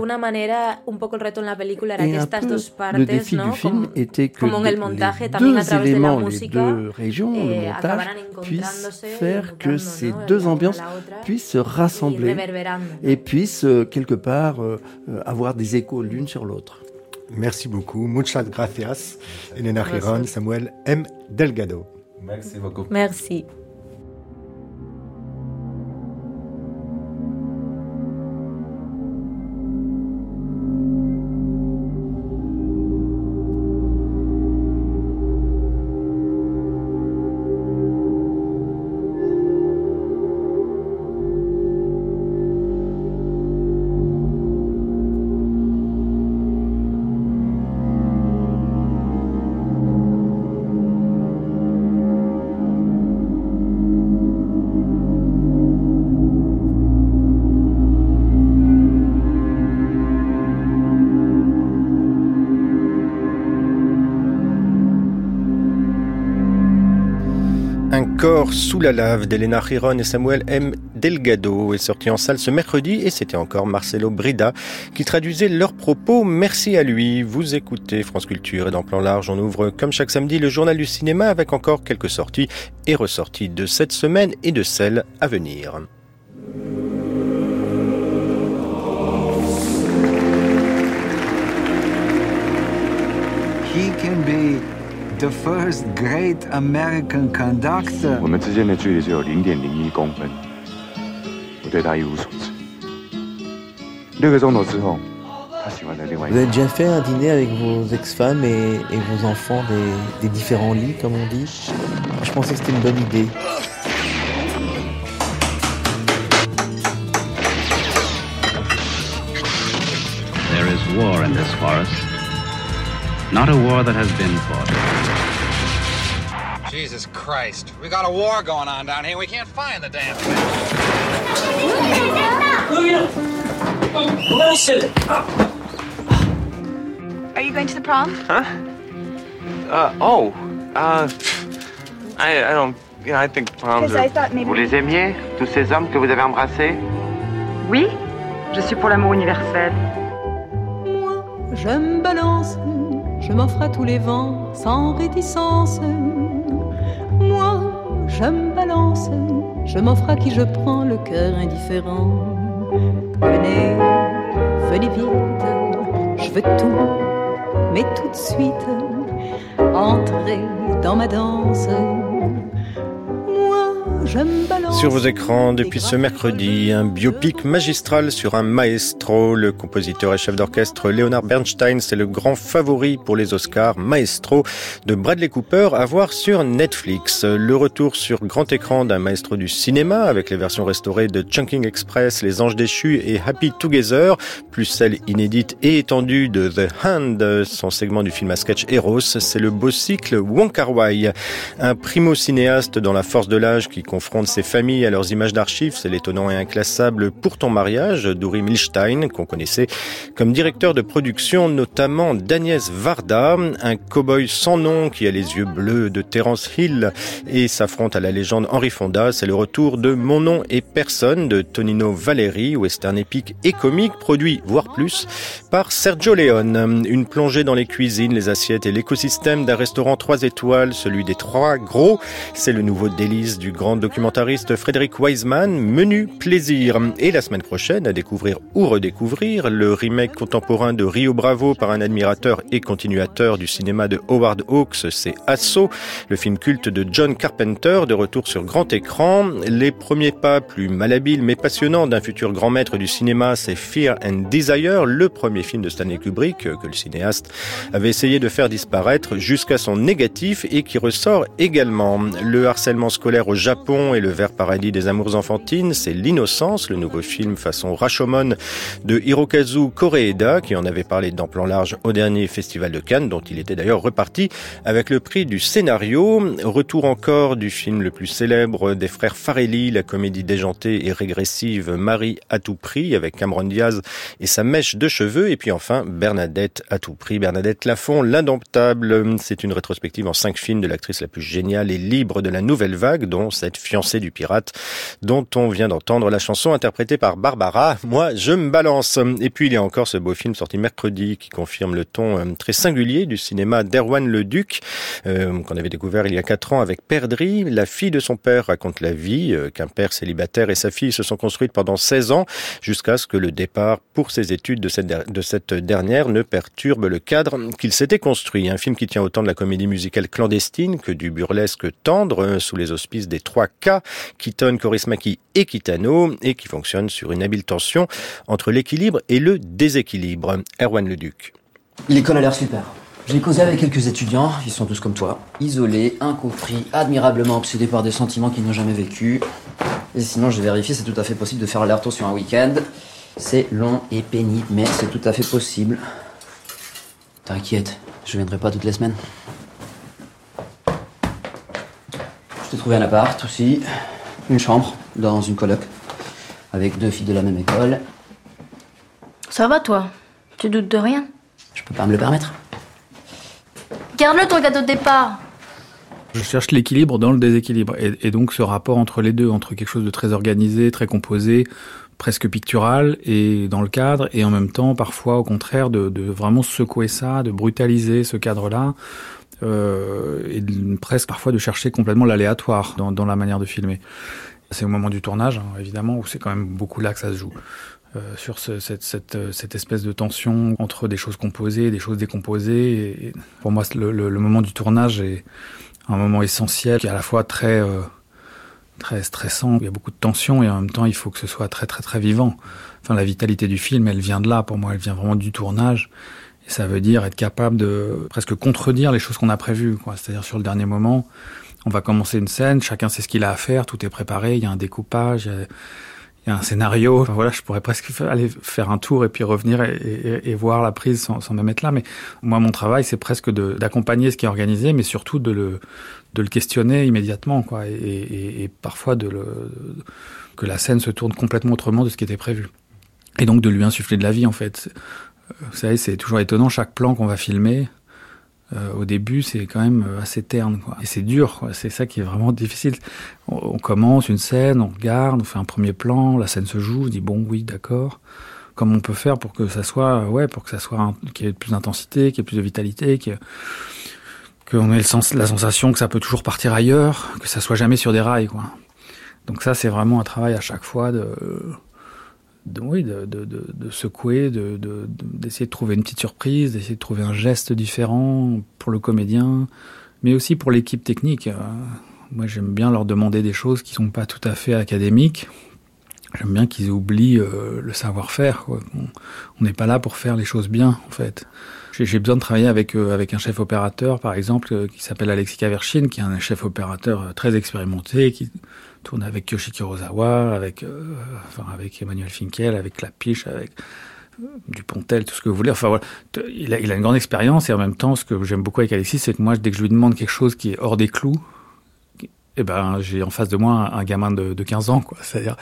peu le défi du film était que les deux éléments, les deux régions, le eh, montage, puissent faire que ces deux ambiances puissent se rassembler et puissent euh, quelque part euh, avoir des échos l'une sur l'autre. Merci beaucoup. Muchas gracias. Elena Giron, Samuel M. Delgado. Merci beaucoup. Merci. Sous la lave d'Elena Chiron et Samuel M. Delgado est sorti en salle ce mercredi et c'était encore Marcelo Brida qui traduisait leurs propos. Merci à lui. Vous écoutez France Culture et dans Plan Large, on ouvre comme chaque samedi le journal du cinéma avec encore quelques sorties et ressorties de cette semaine et de celles à venir the first great American conductor. 我们之间的距离只有零点零一公分，我对他一无所知。六个钟头之后，他喜欢的另外一 Vous avez déjà fait un dîner avec vos ex-femmes et, et vos enfants des, des différents lits, comme on dit Je pensais que c'était une bonne idée. There is war in this forest. Not a war that has been fought. Jesus Christ. We got a war going on down here. We can't find the damn thing. Are you going to the prom? Huh? Uh, oh. Uh, I, I don't. Yeah, I think proms Because are. I thought maybe. Vous les aimiez, tous ces hommes que vous avez embrassés? Oui, je suis pour l'amour universel. Je me balance, je m'offre à tous les vents sans réticence. Moi, je me balance, je m'offre à qui je prends le cœur indifférent. Venez, venez vite, je veux tout, mais tout de suite, entrez dans ma danse. Sur vos écrans, depuis ce mercredi, un biopic magistral sur un maestro. Le compositeur et chef d'orchestre Leonard Bernstein, c'est le grand favori pour les Oscars. Maestro de Bradley Cooper à voir sur Netflix. Le retour sur grand écran d'un maestro du cinéma avec les versions restaurées de Chunking Express, Les Anges Déchus et Happy Together, plus celle inédite et étendue de The Hand, son segment du film à sketch Eros. C'est le beau cycle Wong Kar Wai, un primo cinéaste dans la force de l'âge qui confronte ses familles à leurs images d'archives, c'est l'étonnant et inclassable Pour ton mariage d'Uri Milstein, qu'on connaissait comme directeur de production, notamment d'Agnès Varda, un cow-boy sans nom qui a les yeux bleus de Terence Hill et s'affronte à la légende Henri Fonda. C'est le retour de Mon nom et personne de Tonino Valeri, western épique et comique, produit, voire plus, par Sergio Leone. Une plongée dans les cuisines, les assiettes et l'écosystème d'un restaurant 3 étoiles, celui des trois gros. C'est le nouveau délice du grand documentariste Frédéric Wiseman, Menu Plaisir. Et la semaine prochaine, à découvrir ou redécouvrir le remake contemporain de Rio Bravo par un admirateur et continuateur du cinéma de Howard Hawks, c'est Asso, le film culte de John Carpenter, de retour sur grand écran. Les premiers pas plus malhabiles mais passionnants d'un futur grand maître du cinéma, c'est Fear and Desire, le premier film de Stanley Kubrick que le cinéaste avait essayé de faire disparaître jusqu'à son négatif et qui ressort également. Le harcèlement scolaire au Japon et le vert paradis des amours enfantines, c'est L'innocence, le nouveau film façon Rashomon de Hirokazu Koreeda, qui en avait parlé dans Plan Large au dernier Festival de Cannes, dont il était d'ailleurs reparti avec le prix du scénario. Retour encore du film le plus célèbre des frères Farelli, la comédie déjantée et régressive Marie à tout prix, avec Cameron Diaz et sa mèche de cheveux. Et puis enfin, Bernadette à tout prix, Bernadette Lafont, l'indomptable. C'est une rétrospective en cinq films de l'actrice la plus géniale et libre de la nouvelle vague, dont cette fiancée du pirate, dont on vient d'entendre la chanson interprétée par Barbara. Moi, je me balance. Et puis il y a encore ce beau film sorti mercredi qui confirme le ton euh, très singulier du cinéma d'Erwan Le Duc, euh, qu'on avait découvert il y a quatre ans avec Perdri. La fille de son père raconte la vie euh, qu'un père célibataire et sa fille se sont construites pendant 16 ans jusqu'à ce que le départ pour ses études de cette, de cette dernière ne perturbe le cadre qu'il s'était construit. Un film qui tient autant de la comédie musicale clandestine que du burlesque tendre sous les auspices des trois K, Keaton, Korismaki et Kitano, et qui fonctionne sur une habile tension entre l'équilibre et le déséquilibre. Erwan Leduc. L'école a l'air super. J'ai causé avec quelques étudiants, ils sont tous comme toi, isolés, incompris, admirablement obsédés par des sentiments qu'ils n'ont jamais vécus. Et sinon, j'ai vérifié, c'est tout à fait possible de faire l'aller-retour sur un week-end. C'est long et pénible, mais c'est tout à fait possible. T'inquiète, je viendrai pas toutes les semaines. Je t'ai trouvé un appart aussi, une chambre dans une coloc, avec deux filles de la même école. Ça va toi? Tu doutes de rien? Je peux pas me le permettre. Garde-le ton cadeau de départ. Je cherche l'équilibre dans le déséquilibre. Et, donc ce rapport entre les deux, entre quelque chose de très organisé, très composé, presque pictural, et dans le cadre, et en même temps, parfois, au contraire, de, de vraiment secouer ça, de brutaliser ce cadre-là, euh, et presque parfois de chercher complètement l'aléatoire dans, dans, la manière de filmer. C'est au moment du tournage, hein, évidemment, où c'est quand même beaucoup là que ça se joue. Euh, sur ce, cette, cette, cette, espèce de tension entre des choses composées et des choses décomposées. Pour moi, le, le, le, moment du tournage est un moment essentiel qui est à la fois très, euh, très stressant. Il y a beaucoup de tension et en même temps, il faut que ce soit très, très, très vivant. Enfin, la vitalité du film, elle vient de là. Pour moi, elle vient vraiment du tournage. Ça veut dire être capable de presque contredire les choses qu'on a prévues. C'est-à-dire sur le dernier moment, on va commencer une scène, chacun sait ce qu'il a à faire, tout est préparé, il y a un découpage, il y a un scénario. Voilà, je pourrais presque aller faire un tour et puis revenir et, voir la prise sans, sans, me mettre là. Mais moi, mon travail, c'est presque d'accompagner ce qui est organisé, mais surtout de le, questionner immédiatement, quoi, et, parfois que la scène se tourne complètement autrement de ce qui était prévu. Et donc de lui insuffler de la vie, en fait. Vous savez, c'est toujours étonnant, chaque plan qu'on va filmer, euh, au début, c'est quand même euh, assez terne. Quoi. Et c'est dur, c'est ça qui est vraiment difficile. On, commence une scène, on regarde, on fait un premier plan, la scène se joue, on dit bon, oui, d'accord. Comment on peut faire pour que ça soit, ouais, pour que ça soit, qu'il y ait plus d'intensité, qu'il y ait plus de vitalité, qu'on ait le sens, la sensation que ça peut toujours partir ailleurs, que ça soit jamais sur des rails, quoi. Donc ça, c'est vraiment un travail à chaque fois de de, oui, de, de, de, secouer, d'essayer de, trouver une petite surprise, d'essayer de trouver un geste différent pour le comédien, mais aussi pour l'équipe technique. Euh, moi, j'aime bien leur demander des choses qui sont pas tout à fait académiques. J'aime bien qu'ils oublient euh, le savoir-faire. On n'est pas là pour faire les choses bien, en fait. J'ai besoin de travailler avec, euh, avec un chef opérateur, par exemple, qui s'appelle Alexis Kavershin, qui est un chef opérateur très expérimenté, qui tourne avec Yoshiki Rosawa, avec, euh, avec Emmanuel Finkel, avec Clapiche, avec euh, Dupontel, tout ce que vous voulez. Enfin il a, il a une grande expérience et en même temps, ce que j'aime beaucoup avec Alexis, c'est que moi, dès que je lui demande quelque chose qui est hors des clous, eh ben, j'ai en face de moi un, gamin de, de 15 ans, quoi. C'est-à-dire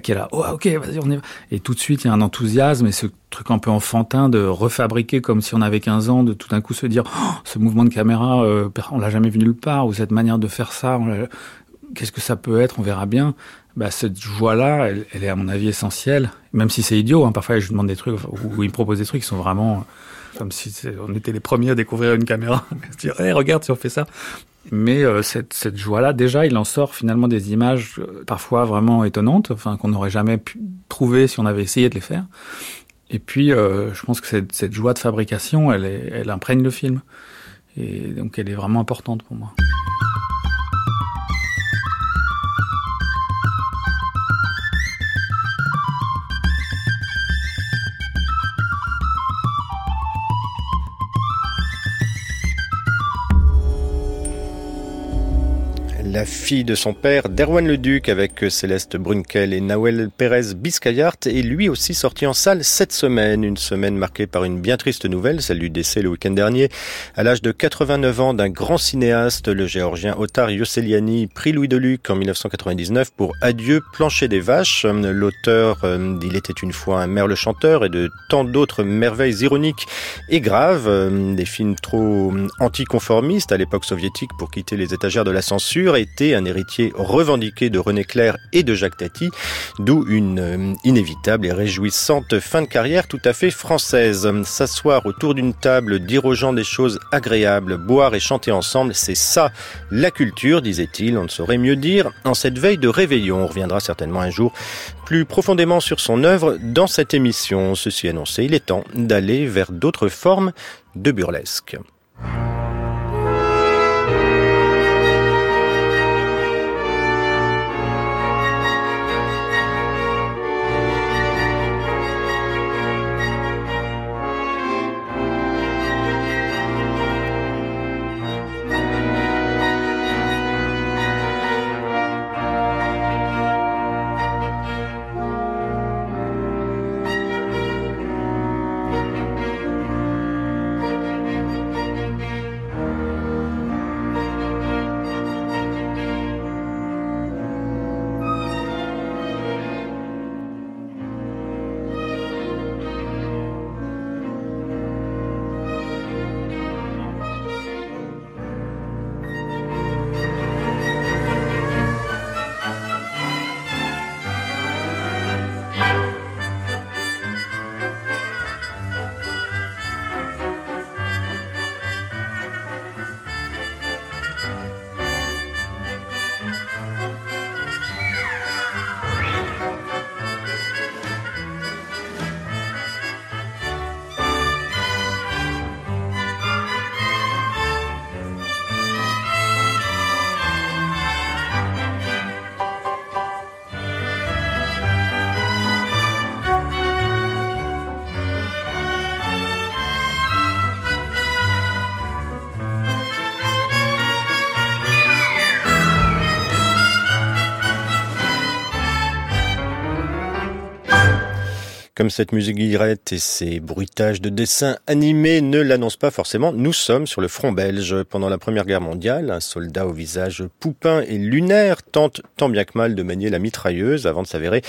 qui est là, oh, ok, vas-y, on y va. Et tout de suite, il y a un enthousiasme et ce truc un peu enfantin de refabriquer comme si on avait 15 ans, de tout d'un coup se dire, oh, ce mouvement de caméra, euh, on l'a jamais vu nulle part, ou cette manière de faire ça, qu'est-ce que ça peut être, on verra bien. Bah, cette joie-là, elle, est à mon avis essentielle, même si c'est idiot. Hein, parfois, je demande des trucs ou, il me propose des trucs qui sont vraiment comme si on était les premiers à découvrir une caméra. dire, hey, regarde si on fait ça. Mais euh, cette, cette joie-là, déjà, il en sort finalement des images euh, parfois vraiment étonnantes, enfin qu'on n'aurait jamais pu trouver si on avait essayé de les faire. Et puis, euh, je pense que cette, cette joie de fabrication, elle, est, elle imprègne le film. Et donc, elle est vraiment importante pour moi. La fille de son père, Derwan Leduc, avec Céleste Brunkel et Nawel Pérez Biscayart, est lui aussi sorti en salle cette semaine. Une semaine marquée par une bien triste nouvelle, celle du décès le week-end dernier, à l'âge de 89 ans, d'un grand cinéaste, le géorgien Otar Yosseliani, prix Louis de Luc en 1999 pour Adieu, plancher des vaches. L'auteur euh, d'Il était une fois un merle chanteur et de tant d'autres merveilles ironiques et graves, euh, des films trop anticonformistes à l'époque soviétique pour quitter les étagères de la censure et un héritier revendiqué de René Clair et de Jacques Tati, d'où une euh, inévitable et réjouissante fin de carrière tout à fait française. S'asseoir autour d'une table, dire aux gens des choses agréables, boire et chanter ensemble, c'est ça la culture, disait-il, on ne saurait mieux dire. En cette veille de réveillon, on reviendra certainement un jour plus profondément sur son œuvre dans cette émission. Ceci annoncé, il est temps d'aller vers d'autres formes de burlesque. Comme cette musique guillerette et ces bruitages de dessins animés ne l'annoncent pas forcément, nous sommes sur le front belge. Pendant la Première Guerre mondiale, un soldat au visage poupin et lunaire tente tant bien que mal de manier la mitrailleuse avant de s'avérer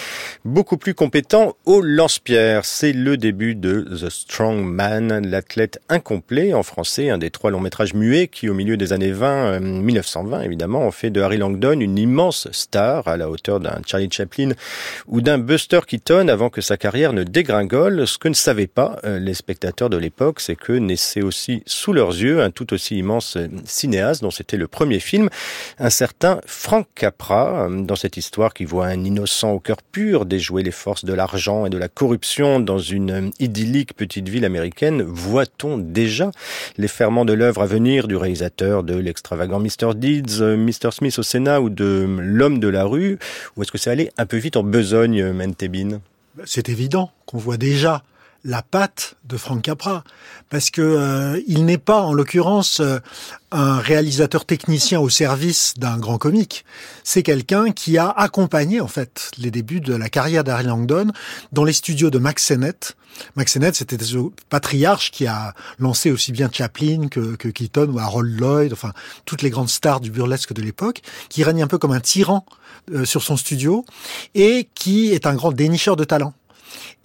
beaucoup plus compétent au lance-pierre. C'est le début de The Strong Man, l'athlète incomplet en français, un des trois longs métrages muets qui au milieu des années 20, 1920 euh, évidemment, ont fait de Harry Langdon une immense star à la hauteur d'un Charlie Chaplin ou d'un Buster Keaton avant que sa carrière dégringole. Ce que ne savaient pas euh, les spectateurs de l'époque, c'est que naissait aussi sous leurs yeux un tout aussi immense euh, cinéaste dont c'était le premier film, un certain Frank Capra, euh, dans cette histoire qui voit un innocent au cœur pur déjouer les forces de l'argent et de la corruption dans une idyllique petite ville américaine, voit-on déjà les ferments de l'œuvre à venir du réalisateur de l'extravagant Mr. Deeds, Mr. Smith au Sénat ou de L'homme de la rue, ou est-ce que c'est allé un peu vite en besogne, Mentebin c'est évident qu'on voit déjà la patte de Frank Capra, parce que euh, il n'est pas, en l'occurrence, euh, un réalisateur technicien au service d'un grand comique. C'est quelqu'un qui a accompagné en fait les débuts de la carrière d'Harry Langdon dans les studios de Max Sennett. Max Sennett, c'était ce patriarche qui a lancé aussi bien Chaplin que, que Keaton ou Harold Lloyd, enfin toutes les grandes stars du burlesque de l'époque, qui règne un peu comme un tyran euh, sur son studio et qui est un grand dénicheur de talent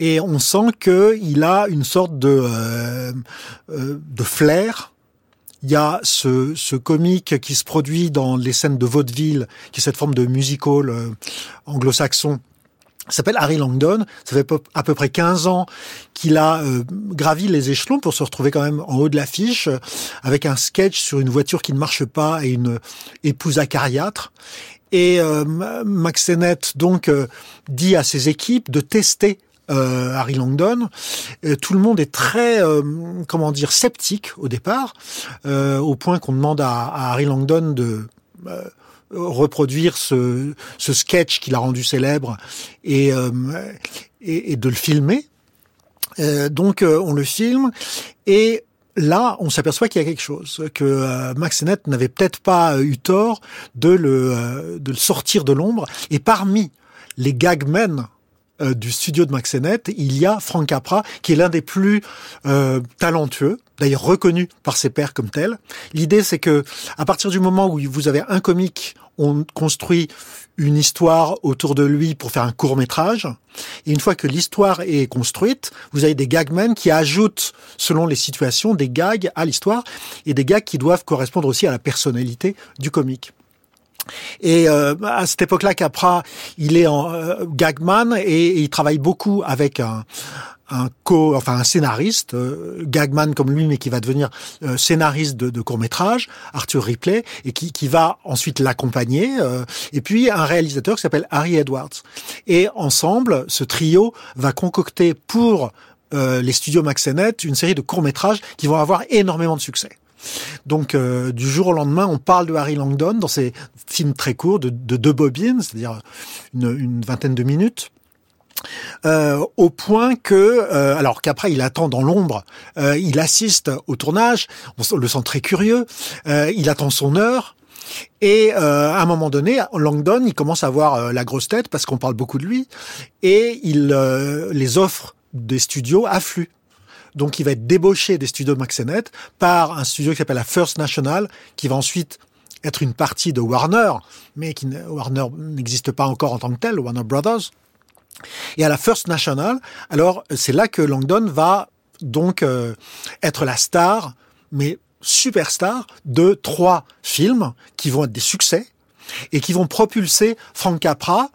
et on sent qu'il a une sorte de, euh, euh, de flair. Il y a ce, ce comique qui se produit dans les scènes de vaudeville, qui est cette forme de musical euh, anglo-saxon, s'appelle Harry Langdon. Ça fait à peu près 15 ans qu'il a gravi les échelons pour se retrouver quand même en haut de l'affiche avec un sketch sur une voiture qui ne marche pas et une épouse acariâtre. Et Max Sennett donc dit à ses équipes de tester euh, Harry Langdon. Euh, tout le monde est très, euh, comment dire, sceptique au départ, au point qu'on demande à, Harry Langdon de reproduire ce, sketch qu'il a rendu célèbre et, et, de le filmer. donc on le filme et là, on s'aperçoit qu'il y a quelque chose, que Max Sennett n'avait peut-être pas eu tort de le, de le sortir de l'ombre. Et parmi les gagmen euh, du studio de Maxenet, il y a Frank Capra, qui est l'un des plus euh, talentueux, d'ailleurs reconnu par ses pairs comme tel. L'idée, c'est que à partir du moment où vous avez un comique, on construit une histoire autour de lui pour faire un court métrage. Et une fois que l'histoire est construite, vous avez des gagmen qui ajoutent, selon les situations, des gags à l'histoire et des gags qui doivent correspondre aussi à la personnalité du comique. Et euh, à cette époque-là, Capra, il est en euh, gagman et, il travaille beaucoup avec un, un co, enfin un scénariste, euh, gagman comme lui, mais qui va devenir scénariste de, de court métrage, Arthur Ripley, et qui, qui va ensuite l'accompagner. et puis un réalisateur qui s'appelle Harry Edwards. Et ensemble, ce trio va concocter pour les studios Maxenet une série de courts métrages qui vont avoir énormément de succès. Donc euh, du jour au lendemain, on parle de Harry Langdon dans ces films très courts de, deux bobines, c'est-à-dire une, vingtaine de minutes. Euh, au point que, euh, alors qu'après il attend dans l'ombre, il assiste au tournage, on le sent très curieux, il attend son heure, et à un moment donné, Langdon, il commence à avoir la grosse tête parce qu'on parle beaucoup de lui, et il les offres des studios affluent. Donc il va être débauché des studios de Maxenet par un studio qui s'appelle la First National, qui va ensuite être une partie de Warner, mais qui Warner n'existe pas encore en tant que tel, Warner Brothers. Et à la First National, alors c'est là que Langdon va donc euh, être la star, mais superstar de trois films qui vont être des succès et qui vont propulser Frank Capra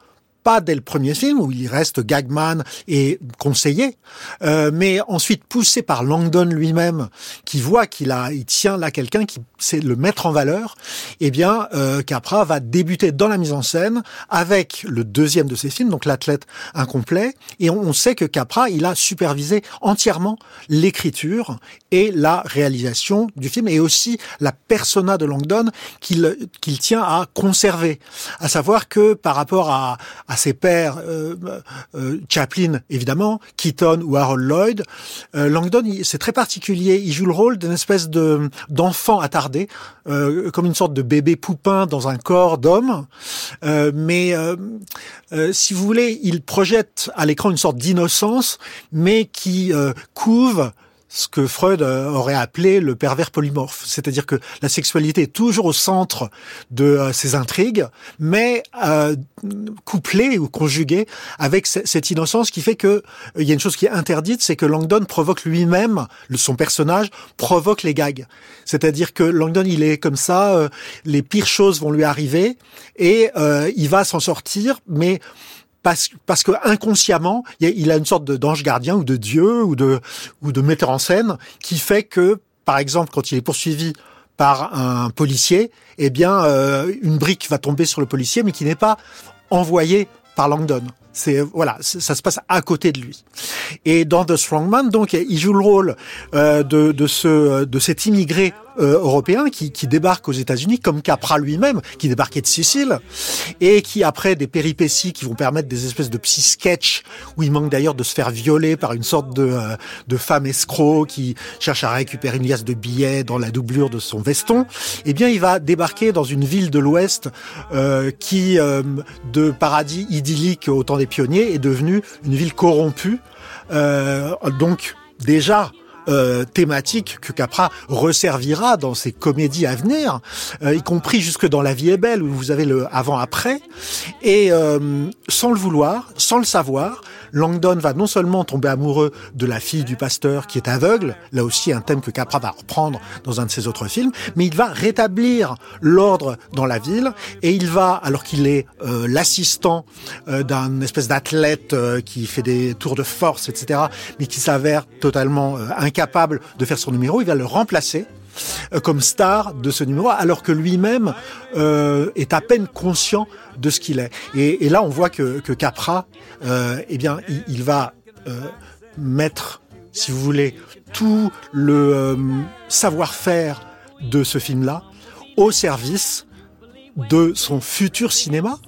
pas dès le premier film où il reste gagman et conseiller, euh, mais ensuite poussé par Langdon lui-même, qui voit qu'il a, il tient là quelqu'un qui sait le mettre en valeur. Eh bien, euh, Capra va débuter dans la mise en scène avec le deuxième de ses films, donc l'athlète incomplet, et on, sait que Capra, il a supervisé entièrement l'écriture et la réalisation du film, et aussi la persona de Langdon qu'il qu'il tient à conserver, à savoir que par rapport à, à ses pairs, Chaplin évidemment, Keaton ou Harold Lloyd. Langdon, c'est très particulier. Il joue le rôle d'une espèce de d'enfant attardé, comme une sorte de bébé poupin dans un corps d'homme. mais si vous voulez, il projette à l'écran une sorte d'innocence, mais qui couve ce que Freud euh, aurait appelé le pervers polymorphe, c'est-à-dire que la sexualité est toujours au centre de euh, ses intrigues, mais euh, couplée ou conjuguée avec cette innocence qui fait que il y a une chose qui est interdite, c'est que Langdon provoque lui-même, son personnage provoque les gags, c'est-à-dire que Langdon il est comme ça, les pires choses vont lui arriver et il va s'en sortir, mais parce, que inconsciemment, il a une sorte d'ange gardien ou de dieu ou de, ou de metteur en scène qui fait que, par exemple, quand il est poursuivi par un policier, eh bien, euh, une brique va tomber sur le policier, mais qui n'est pas envoyée par Langdon. C'est voilà, ça se passe à côté de lui. Et dans The Strongman, donc, il joue le rôle euh, de, de ce de cet immigré euh, européen qui, qui débarque aux États-Unis, comme Capra lui-même, qui débarquait de Sicile, et qui, après des péripéties qui vont permettre des espèces de petits sketchs, où il manque d'ailleurs de se faire violer par une sorte de, euh, de femme escroc qui cherche à récupérer une liasse de billets dans la doublure de son veston, eh bien, il va débarquer dans une ville de l'Ouest euh, qui, euh, de paradis idyllique au temps des pionniers, est devenue une ville corrompue. donc, déjà, euh, thématique que Capra resservira dans ses comédies à venir, euh, y compris jusque dans La vie est belle où vous avez le avant-après. Et euh, sans le vouloir, sans le savoir, Langdon va non seulement tomber amoureux de la fille du pasteur qui est aveugle, là aussi un thème que Capra va reprendre dans un de ses autres films, mais il va rétablir l'ordre dans la ville et il va, alors qu'il est euh, l'assistant euh, d'un espèce d'athlète euh, qui fait des tours de force, etc., mais qui s'avère totalement incapable de faire son numéro, il va le remplacer euh, comme star de ce numéro, alors que lui-même euh, est à peine conscient de ce qu'il est. Et, là, on voit que, Capra, euh, eh bien, il, va mettre, si vous voulez, tout le savoir-faire de ce film-là au service de son futur cinéma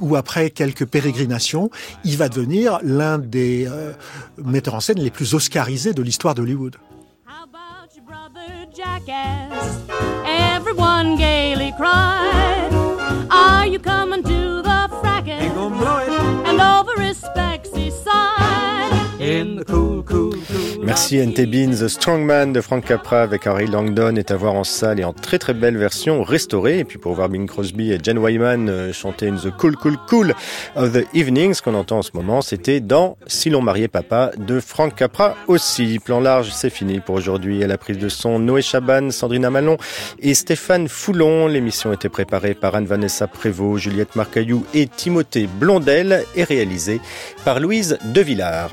où après quelques pérégrinations, il va devenir l'un des metteurs en scène les plus oscarisés de l'histoire d'Hollywood. in the cool. Merci NT The Strongman de Frank Capra avec Harry Langdon est à voir en salle et en très très belle version restaurée. Et puis pour voir Bing Crosby et Jen Wyman euh, chanter In the Cool Cool Cool of the Evening, ce qu'on entend en ce moment, c'était dans Si l'on mariait papa de Frank Capra aussi. Plan large, c'est fini pour aujourd'hui. À la prise de son, Noé Chaban, Sandrina Malon et Stéphane Foulon. L'émission était préparée par Anne-Vanessa Prévost, Juliette Marcaillou et Timothée Blondel et réalisée par Louise Devillard.